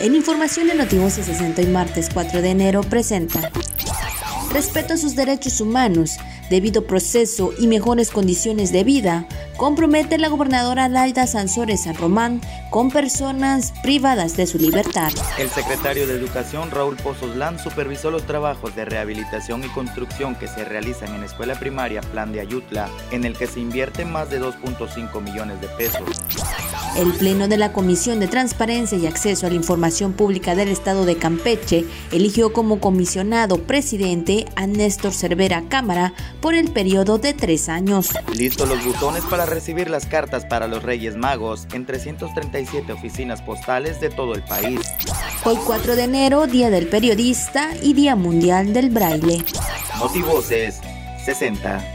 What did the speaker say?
En información de Notivoce 60 y martes 4 de enero presenta Respeto a sus derechos humanos, debido proceso y mejores condiciones de vida, compromete la gobernadora Laida Sansores San Román con personas privadas de su libertad. El secretario de Educación, Raúl Pozoslán, supervisó los trabajos de rehabilitación y construcción que se realizan en la escuela primaria Plan de Ayutla, en el que se invierten más de 2.5 millones de pesos. El Pleno de la Comisión de Transparencia y Acceso a la Información Pública del Estado de Campeche eligió como comisionado presidente a Néstor Cervera Cámara por el periodo de tres años. Listos los buzones para recibir las cartas para los Reyes Magos en 337 oficinas postales de todo el país. Hoy 4 de enero, Día del Periodista y Día Mundial del Braille. Motivoces 60.